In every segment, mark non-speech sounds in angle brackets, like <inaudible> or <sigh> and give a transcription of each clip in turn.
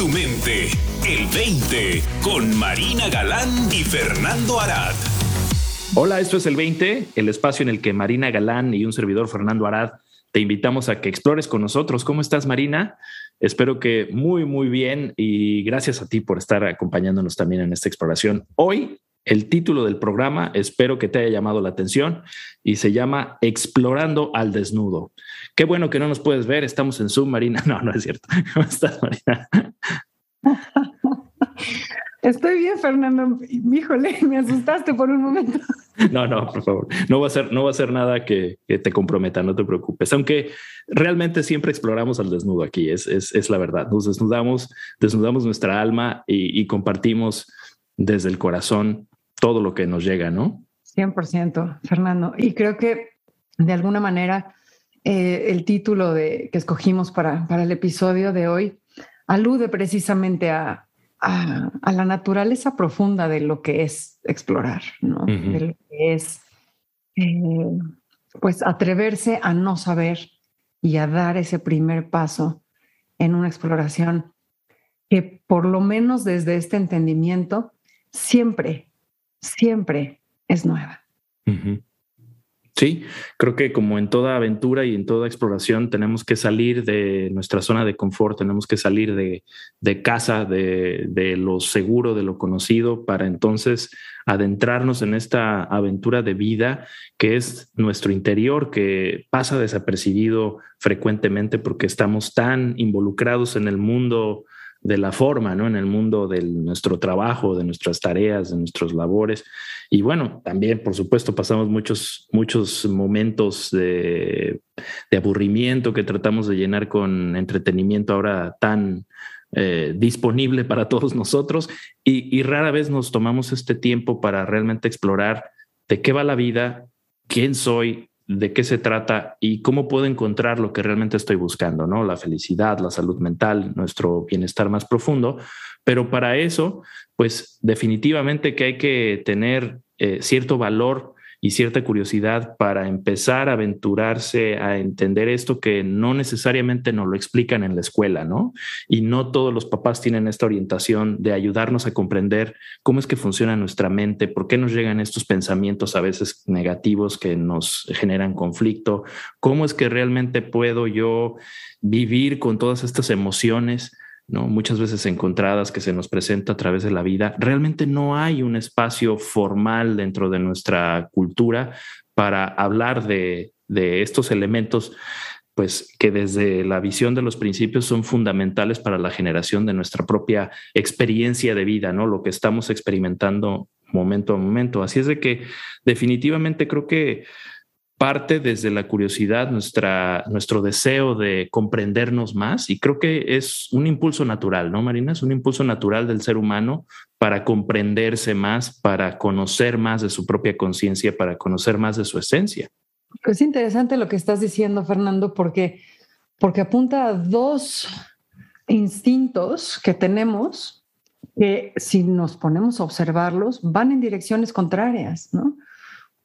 tu mente. El 20 con Marina Galán y Fernando Arad. Hola, esto es el 20, el espacio en el que Marina Galán y un servidor Fernando Arad te invitamos a que explores con nosotros. ¿Cómo estás, Marina? Espero que muy, muy bien y gracias a ti por estar acompañándonos también en esta exploración. Hoy el título del programa, espero que te haya llamado la atención y se llama Explorando al desnudo. Qué bueno que no nos puedes ver, estamos en Zoom, Marina. <laughs> No, no es cierto. <laughs> ¿Cómo estás, Marina? Estoy bien, Fernando. Híjole, me asustaste por un momento. <laughs> No, no, por favor. No va a ser, no va a ser nada que, te comprometa, no te preocupes. Aunque realmente siempre exploramos al desnudo aquí, es, es, la verdad. Nos desnudamos, desnudamos nuestra alma y compartimos desde el corazón todo lo que nos llega, ¿no? 100%, Fernando. Y creo que de alguna manera eh, el título de, que escogimos para, para el episodio de hoy alude precisamente a, a, la naturaleza profunda de lo que es explorar, ¿no? De lo que es, eh, pues, atreverse a no saber y a dar ese primer paso en una exploración que por lo menos desde este entendimiento siempre siempre es nueva. Sí, creo que como en toda aventura y en toda exploración tenemos que salir de nuestra zona de confort, tenemos que salir de, casa, de, lo seguro, de lo conocido, para entonces adentrarnos en esta aventura de vida que es nuestro interior, que pasa desapercibido frecuentemente porque estamos tan involucrados en el mundo de la forma, ¿no? En el mundo de nuestro trabajo, de nuestras tareas, de nuestros labores. Y bueno, también, por supuesto, pasamos muchos, muchos momentos de, aburrimiento que tratamos de llenar con entretenimiento ahora tan eh, disponible para todos nosotros y rara vez nos tomamos este tiempo para realmente explorar de qué va la vida, quién soy, de qué se trata y cómo puedo encontrar lo que realmente estoy buscando, ¿no? La felicidad, la salud mental, nuestro bienestar más profundo. Pero para eso, pues definitivamente que hay que tener eh, cierto valor y cierta curiosidad para empezar a aventurarse a entender esto que no necesariamente nos lo explican en la escuela, ¿no? Y no todos los papás tienen esta orientación de ayudarnos a comprender cómo es que funciona nuestra mente, por qué nos llegan estos pensamientos a veces negativos que nos generan conflicto, cómo es que realmente puedo yo vivir con todas estas emociones muchas veces encontradas que se nos presenta a través de la vida, realmente no hay un espacio formal dentro de nuestra cultura para hablar de, estos elementos pues que desde la visión de los principios son fundamentales para la generación de nuestra propia experiencia de vida, ¿no? Lo que estamos experimentando momento a momento. Así es de que definitivamente creo que parte desde la curiosidad, nuestra, nuestro deseo de comprendernos más y creo que es un impulso natural, ¿no, Marina? Es un impulso natural del ser humano para comprenderse más, para conocer más de su propia conciencia, para conocer más de su esencia. Es interesante lo que estás diciendo, Fernando, porque, porque apunta a dos instintos que tenemos que si nos ponemos a observarlos van en direcciones contrarias, ¿no?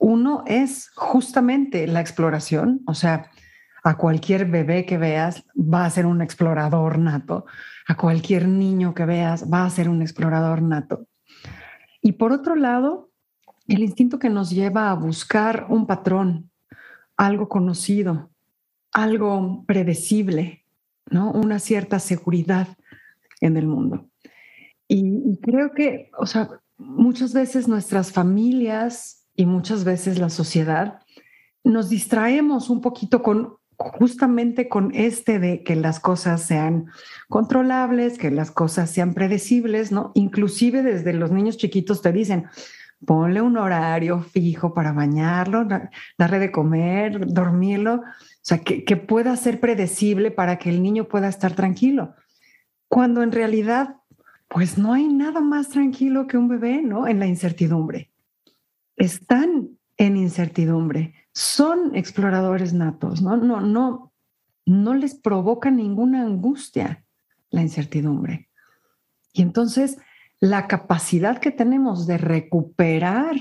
Uno es justamente la exploración, o sea, a cualquier bebé que veas va a ser un explorador nato, a cualquier niño que veas va a ser un explorador nato. Y por otro lado, el instinto que nos lleva a buscar un patrón, algo conocido, algo predecible, ¿no? Una cierta seguridad en el mundo. Y, creo que, o sea, muchas veces nuestras familias y muchas veces la sociedad, nos distraemos un poquito con justamente con este de que las cosas sean controlables, que las cosas sean predecibles, ¿no? Inclusive desde los niños chiquitos te dicen, ponle un horario fijo para bañarlo, darle de comer, dormirlo, o sea, que, que pueda ser predecible para que el niño pueda estar tranquilo. Cuando en realidad, pues no hay nada más tranquilo que un bebé, ¿no? En la incertidumbre están en incertidumbre, son exploradores natos, ¿no? No, no, no les provoca ninguna angustia la incertidumbre. Y entonces la capacidad que tenemos de recuperar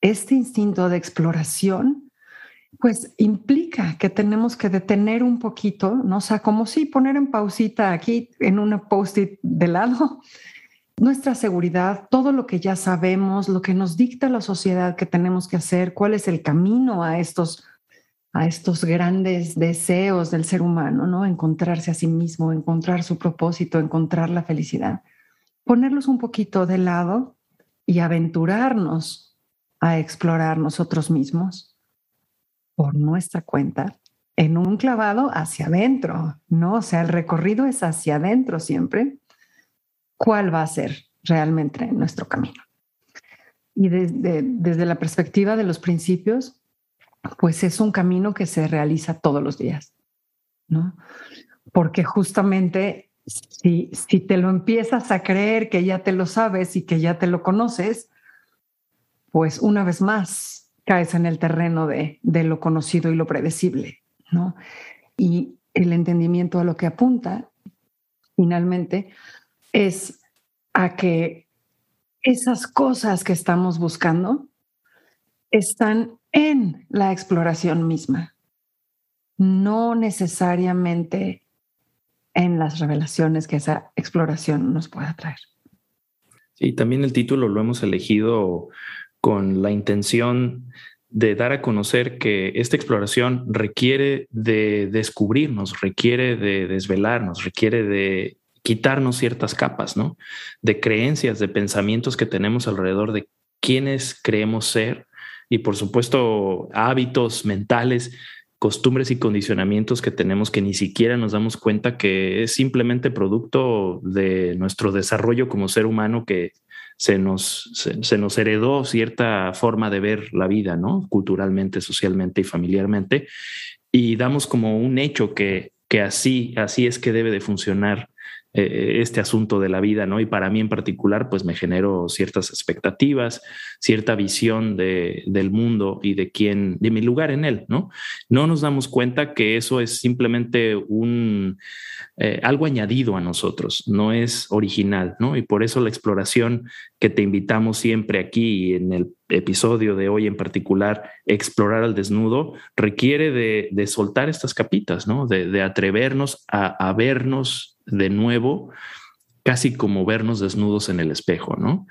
este instinto de exploración pues implica que tenemos que detener un poquito, ¿no? O sea, como si poner en pausita aquí en una post-it de lado nuestra seguridad, todo lo que ya sabemos, lo que nos dicta la sociedad que tenemos que hacer, cuál es el camino a estos a estos grandes deseos del ser humano, ¿no? Encontrarse a sí mismo, encontrar su propósito, encontrar la felicidad. Ponerlos un poquito de lado y aventurarnos a explorar nosotros mismos por nuestra cuenta en un clavado hacia adentro, ¿no? O sea, el recorrido es hacia adentro siempre. ¿Cuál va a ser realmente nuestro camino? Y desde, desde la perspectiva de los principios, pues es un camino que se realiza todos los días, ¿no? Porque justamente si, si te lo empiezas a creer que ya te lo sabes y que ya te lo conoces, pues una vez más caes en el terreno de, de lo conocido y lo predecible, ¿no? Y el entendimiento a lo que apunta, finalmente, es a que esas cosas que estamos buscando están en la exploración misma, no necesariamente en las revelaciones que esa exploración nos pueda traer. Sí, también el título lo hemos elegido con la intención de dar a conocer que esta exploración requiere de descubrirnos, requiere de desvelarnos, requiere de quitarnos ciertas capas, ¿no? De creencias, de pensamientos que tenemos alrededor de quiénes creemos ser y por supuesto hábitos mentales, costumbres y condicionamientos que tenemos que ni siquiera nos damos cuenta que es simplemente producto de nuestro desarrollo como ser humano que se nos, se, nos heredó cierta forma de ver la vida, ¿no? Culturalmente, socialmente y familiarmente. Y damos como un hecho que, que así, así es que debe de funcionar eh, este asunto de la vida, ¿no? Y para mí en particular, pues me generó ciertas expectativas, cierta visión de, del mundo y de quién, de mi lugar en él, ¿no? No nos damos cuenta que eso es simplemente un eh, algo añadido a nosotros, no es original, ¿no? Y por eso la exploración que te invitamos siempre aquí en el episodio de hoy en particular, explorar al desnudo, requiere de, soltar estas capitas, ¿no? De, atrevernos a, vernos de nuevo, casi como vernos desnudos en el espejo, ¿no?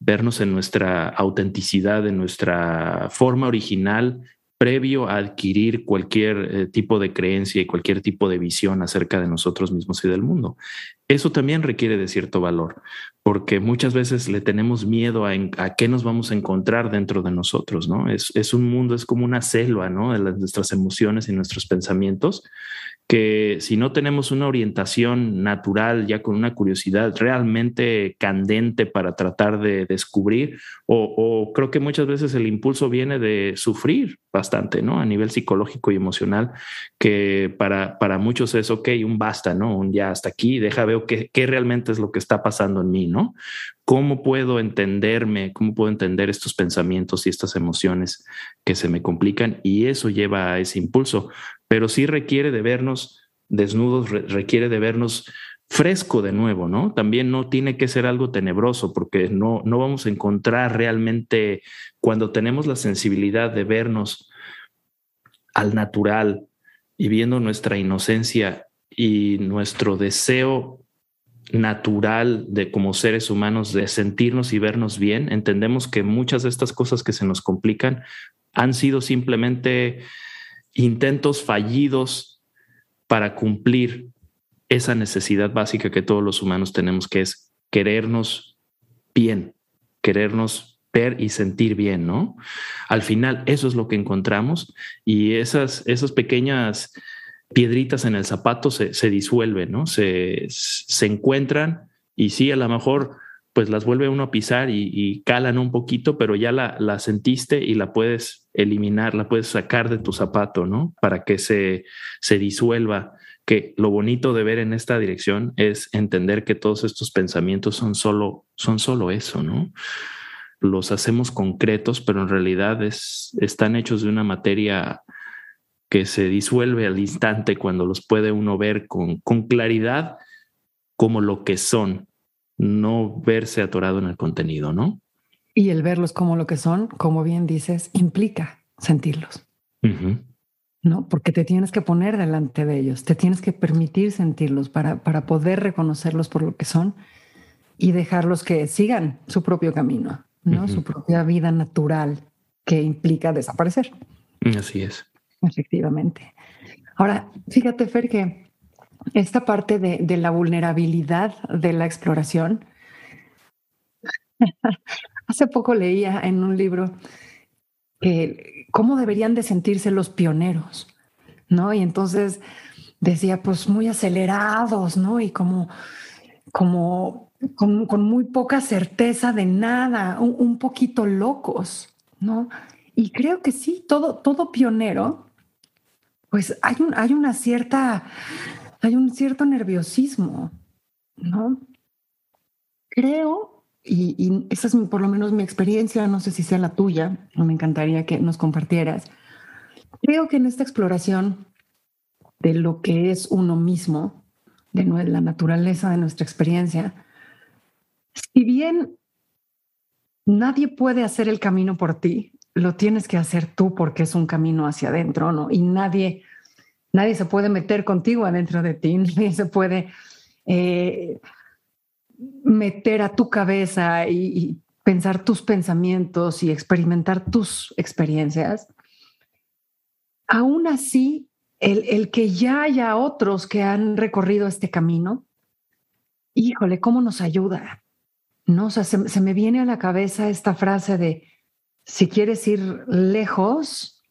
Vernos en nuestra autenticidad, en nuestra forma original, previo a adquirir cualquier eh, tipo de creencia y cualquier tipo de visión acerca de nosotros mismos y del mundo. Eso también requiere de cierto valor, porque muchas veces le tenemos miedo a, qué nos vamos a encontrar dentro de nosotros, ¿no? Es, es un mundo, es como una selva, ¿no? De nuestras emociones y nuestros pensamientos que si no tenemos una orientación natural, ya con una curiosidad realmente candente para tratar de descubrir, o, creo que muchas veces el impulso viene de sufrir bastante, ¿no? A nivel psicológico y emocional, que para, para muchos es, ok, un basta, ¿no? Un ya hasta aquí, deja qué realmente es lo que está pasando en mí, ¿no? ¿Cómo puedo entenderme? ¿Cómo puedo entender estos pensamientos y estas emociones que se me complican? Y eso lleva a ese impulso pero sí requiere de vernos desnudos, requiere de vernos fresco de nuevo, ¿no? También no tiene que ser algo tenebroso porque no, no vamos a encontrar realmente cuando tenemos la sensibilidad de vernos al natural y viendo nuestra inocencia y nuestro deseo natural de como seres humanos de sentirnos y vernos bien, entendemos que muchas de estas cosas que se nos complican han sido simplemente intentos fallidos para cumplir esa necesidad básica que todos los humanos tenemos, que es querernos bien, querernos ver y sentir bien, ¿no? Al final, eso es lo que encontramos y esas, esas pequeñas piedritas en el zapato se, se disuelven, ¿no? Se, se encuentran y sí, a lo mejor pues las vuelve uno a pisar y, calan un poquito, pero ya la, la, sentiste y la puedes eliminar, la puedes sacar de tu zapato, ¿no? Para que se, se disuelva. Que lo bonito de ver en esta dirección es entender que todos estos pensamientos son solo, son solo eso, ¿no? Los hacemos concretos, pero en realidad es, están hechos de una materia que se disuelve al instante cuando los puede uno ver con, con claridad como lo que son, no verse atorado en el contenido, ¿no? Y el verlos como lo que son, como bien dices, implica sentirlos. ¿no? Porque te tienes que poner delante de ellos, te tienes que permitir sentirlos para, para poder reconocerlos por lo que son y dejarlos que sigan su propio camino, ¿no? Su propia vida natural que implica desaparecer. Así es. Efectivamente. Ahora, fíjate, Fer, que esta parte de, de la vulnerabilidad de la exploración, <laughs> hace poco leía en un libro que cómo deberían de sentirse los pioneros, ¿no? Y entonces decía, pues muy acelerados, ¿no? Y como, como con, muy poca certeza de nada, un, poquito locos, ¿no? Y creo que sí, todo, todo pionero, pues hay, un, hay una cierta, hay un cierto nerviosismo, ¿no? Creo y, esa es por lo menos mi experiencia, no sé si sea la tuya, me encantaría que nos compartieras. Creo que en esta exploración de lo que es uno mismo, de la naturaleza de nuestra experiencia, si bien nadie puede hacer el camino por ti, lo tienes que hacer tú porque es un camino hacia adentro, ¿no? Y nadie, nadie se puede meter contigo adentro de ti, <laughs> nadie se puede eh, meter a tu cabeza y, pensar tus pensamientos y experimentar tus experiencias, aún así, el, que ya haya otros que han recorrido este camino, híjole, ¿cómo nos ayuda? No, o sea, se, se me viene a la cabeza esta frase de, si quieres ir lejos,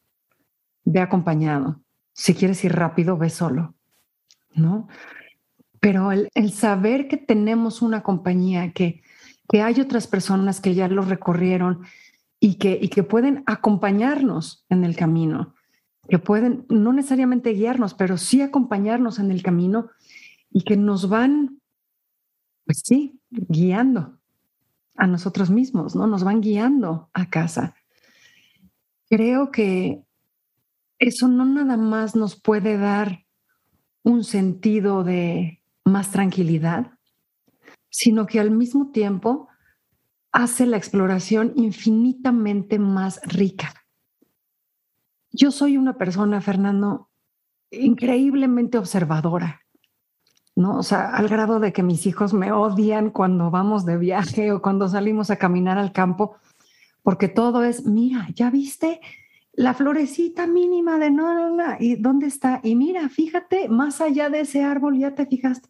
ve acompañado. Si quieres ir rápido, ve solo. ¿No? pero el, saber que tenemos una compañía, que, que hay otras personas que ya lo recorrieron y que, y que pueden acompañarnos en el camino, que pueden no necesariamente guiarnos, pero sí acompañarnos en el camino y que nos van, pues sí, guiando a nosotros mismos, ¿no? Nos van guiando a casa. Creo que eso no nada más nos puede dar un sentido de, más tranquilidad, sino que al mismo tiempo hace la exploración infinitamente más rica. Yo soy una persona, Fernando, increíblemente observadora, ¿no? O sea, al grado de que mis hijos me odian cuando vamos de viaje o cuando salimos a caminar al campo, porque todo es, mira, ¿ya viste? la florecita mínima de no, no, no, ¿y dónde está? Y mira, fíjate, más allá de ese árbol ya te fijaste.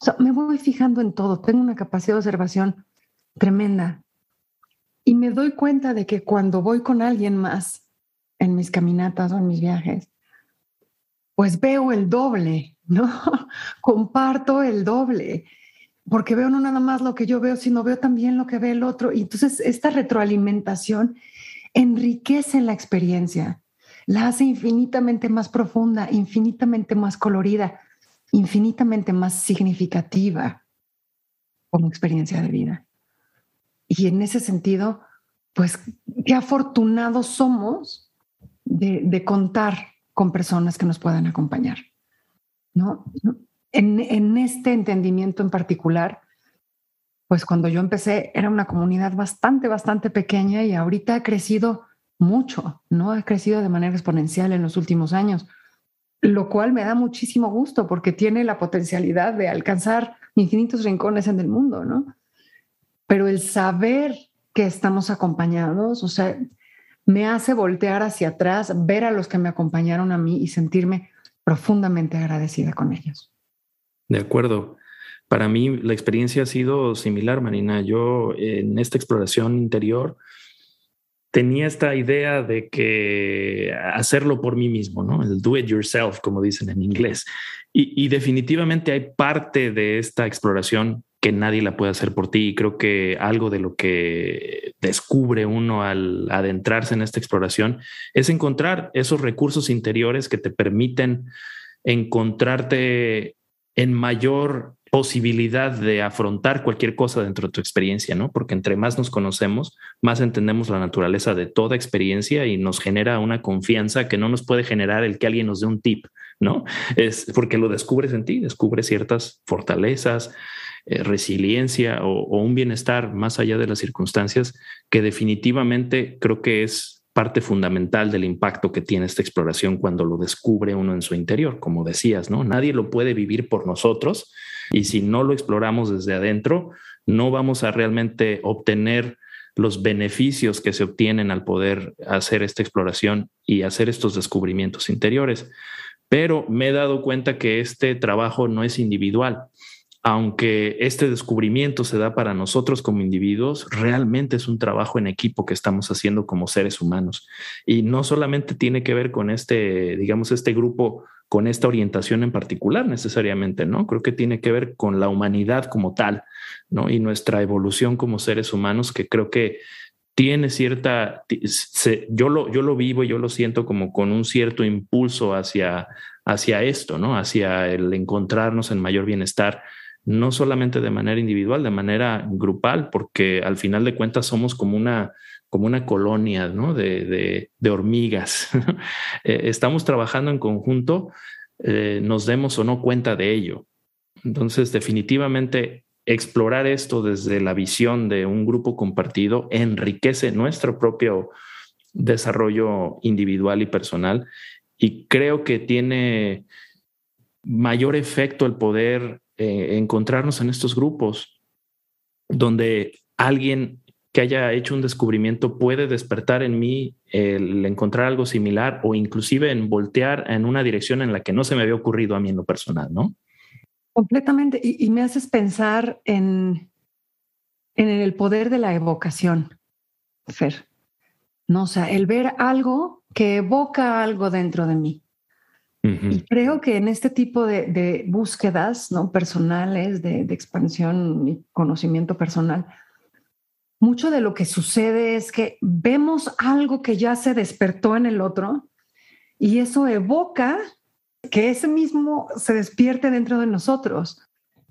O sea, me voy fijando en todo, tengo una capacidad de observación tremenda. Y me doy cuenta de que cuando voy con alguien más en mis caminatas o en mis viajes, pues veo el doble, ¿no? <laughs> Comparto el doble, porque veo no nada más lo que yo veo, sino veo también lo que ve el otro. Y entonces esta retroalimentación enriquece la experiencia, la hace infinitamente más profunda, infinitamente más colorida, infinitamente más significativa como experiencia de vida. Y en ese sentido, pues qué afortunados somos de, contar con personas que nos puedan acompañar. ¿No? En, en este entendimiento en particular, pues cuando yo empecé era una comunidad bastante, bastante pequeña y ahorita ha crecido mucho, ¿no? Ha crecido de manera exponencial en los últimos años, lo cual me da muchísimo gusto porque tiene la potencialidad de alcanzar infinitos rincones en el mundo, ¿no? Pero el saber que estamos acompañados, o sea, me hace voltear hacia atrás, ver a los que me acompañaron a mí y sentirme profundamente agradecida con ellos. De acuerdo. Para mí la experiencia ha sido similar, Marina. Yo en esta exploración interior tenía esta idea de que hacerlo por mí mismo, ¿no? El do it yourself, como dicen en inglés. Y, definitivamente hay parte de esta exploración que nadie la puede hacer por ti. Y creo que algo de lo que descubre uno al adentrarse en esta exploración es encontrar esos recursos interiores que te permiten encontrarte en mayor posibilidad de afrontar cualquier cosa dentro de tu experiencia, ¿no? Porque entre más nos conocemos, más entendemos la naturaleza de toda experiencia y nos genera una confianza que no nos puede generar el que alguien nos dé un tip, ¿no? Es porque lo descubres en ti, descubres ciertas fortalezas, eh, resiliencia o, un bienestar más allá de las circunstancias que definitivamente creo que es parte fundamental del impacto que tiene esta exploración cuando lo descubre uno en su interior, como decías, ¿no? Nadie lo puede vivir por nosotros y si no lo exploramos desde adentro, no vamos a realmente obtener los beneficios que se obtienen al poder hacer esta exploración y hacer estos descubrimientos interiores. Pero me he dado cuenta que este trabajo no es individual. Aunque este descubrimiento se da para nosotros como individuos, realmente es un trabajo en equipo que estamos haciendo como seres humanos. Y no solamente tiene que ver con este, digamos, este grupo con esta orientación en particular necesariamente, ¿no? Creo que tiene que ver con la humanidad como tal, ¿no? Y nuestra evolución como seres humanos, que creo que tiene cierta, yo, lo, yo lo vivo yo lo siento como con un cierto impulso hacia, hacia esto, ¿no? Hacia el encontrarnos en mayor bienestar, no solamente de manera individual, de manera grupal, porque al final de cuentas somos como una, como una colonia ¿no? de, de, hormigas. <laughs> Eh, estamos trabajando en conjunto, eh, nos demos o no cuenta de ello. Entonces, definitivamente, explorar esto desde la visión de un grupo compartido enriquece nuestro propio desarrollo individual y personal y creo que tiene mayor efecto el poder eh, encontrarnos en estos grupos donde alguien que haya hecho un descubrimiento puede despertar en mí el encontrar algo similar o inclusive en voltear en una dirección en la que no se me había ocurrido a mí en lo personal, ¿no? Completamente. Y, me haces pensar en, en el poder de la evocación, Fer. No, o sea, el ver algo que evoca algo dentro de mí. Y creo que en este tipo de, búsquedas ¿no? personales, de, de expansión y conocimiento personal, mucho de lo que sucede es que vemos algo que ya se despertó en el otro y eso evoca que ese mismo se despierte dentro de nosotros.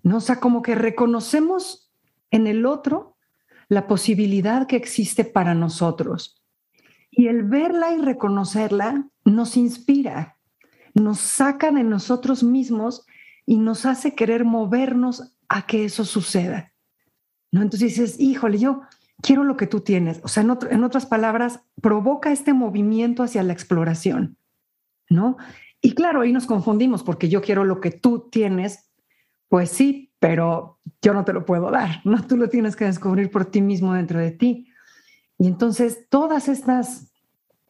¿no? O sea, como que reconocemos en el otro la posibilidad que existe para nosotros. Y el verla y reconocerla nos inspira, nos saca de nosotros mismos y nos hace querer movernos a que eso suceda. ¿No? Entonces dices, híjole, yo quiero lo que tú tienes. O sea, en, otras palabras, provoca este movimiento hacia la exploración, ¿no? Y claro, ahí nos confundimos porque yo quiero lo que tú tienes, pues sí, pero yo no te lo puedo dar, <laughs> ¿no? Tú lo tienes que descubrir por ti mismo dentro de ti. Y entonces, todas estas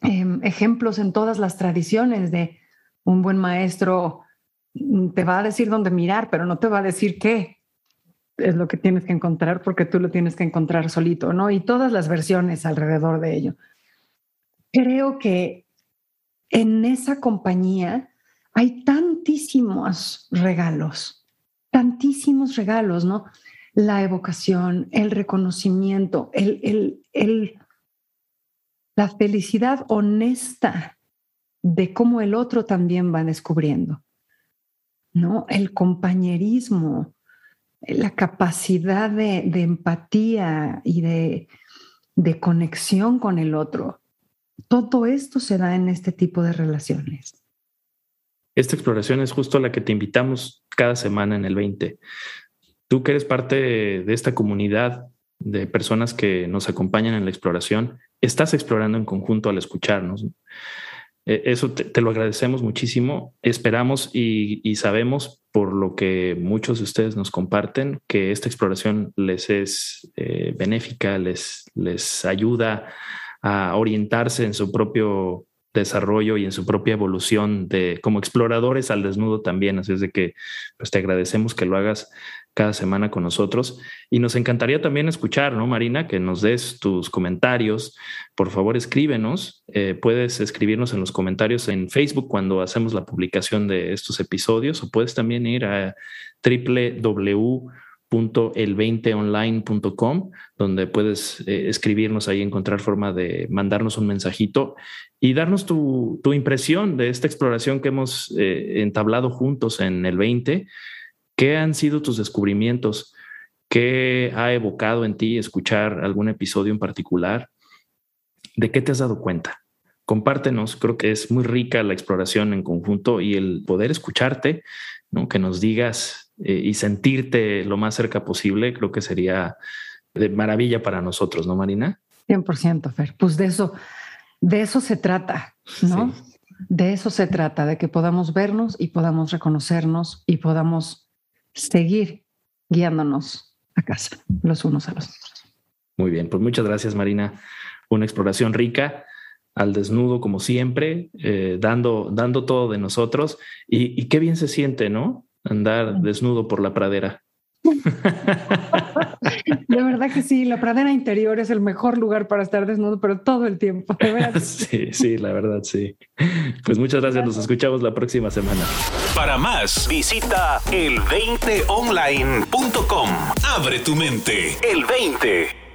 em, ejemplos en todas las tradiciones de un buen maestro mm, te va a decir dónde mirar, pero no te va a decir qué, es lo que tienes que encontrar porque tú lo tienes que encontrar solito, ¿no? Y todas las versiones alrededor de ello. Creo que en esa compañía hay tantísimos regalos, tantísimos regalos, ¿no? La evocación, el reconocimiento, el, el, el, la felicidad honesta de cómo el otro también va descubriendo, ¿no? El compañerismo, la capacidad de, empatía y de, conexión con el otro. Todo esto se da en este tipo de relaciones. Esta exploración es justo la que te invitamos cada semana en el 20. Tú que eres parte de esta comunidad de personas que nos acompañan en la exploración, estás explorando en conjunto al escucharnos. E, eso te, lo agradecemos muchísimo. Esperamos y, sabemos, por lo que muchos de ustedes nos comparten, que esta exploración les es eh, benéfica, les, les ayuda a orientarse en su propio desarrollo y en su propia evolución de como exploradores al desnudo también. Así es de que pues te agradecemos que lo hagas cada semana con nosotros. Y nos encantaría también escuchar, ¿no, Marina? Que nos des tus comentarios. Por favor, escríbenos. Eh, puedes escribirnos en los comentarios en Facebook cuando hacemos la publicación de estos episodios o puedes también ir a www.el20online.com, donde puedes eh, escribirnos ahí, encontrar forma de mandarnos un mensajito y darnos tu, impresión de esta exploración que hemos eh, entablado juntos en el 20 ¿Qué han sido tus descubrimientos? ¿Qué ha evocado en ti escuchar algún episodio en particular? ¿De qué te has dado cuenta? Compártenos, creo que es muy rica la exploración en conjunto y el poder escucharte, ¿no? que nos digas eh, y sentirte lo más cerca posible, creo que sería de maravilla para nosotros, ¿no, Marina? 100%, Fer. Pues de eso, de eso se trata, ¿no? De eso se trata, de que podamos vernos y podamos reconocernos y podamos seguir guiándonos a casa los unos a los otros. Muy bien, pues muchas gracias Marina. Una exploración rica al desnudo como siempre, eh, dando, dando todo de nosotros y, y, qué bien se siente, ¿no? Andar desnudo por la pradera. <laughs> De verdad que sí, la pradera interior es el mejor lugar para estar desnudo, pero todo el tiempo. <laughs> Sí, sí, la verdad, sí. Pues muchas gracias, nos escuchamos la próxima semana. Para más, visita el20online.com. Abre tu mente, el 20.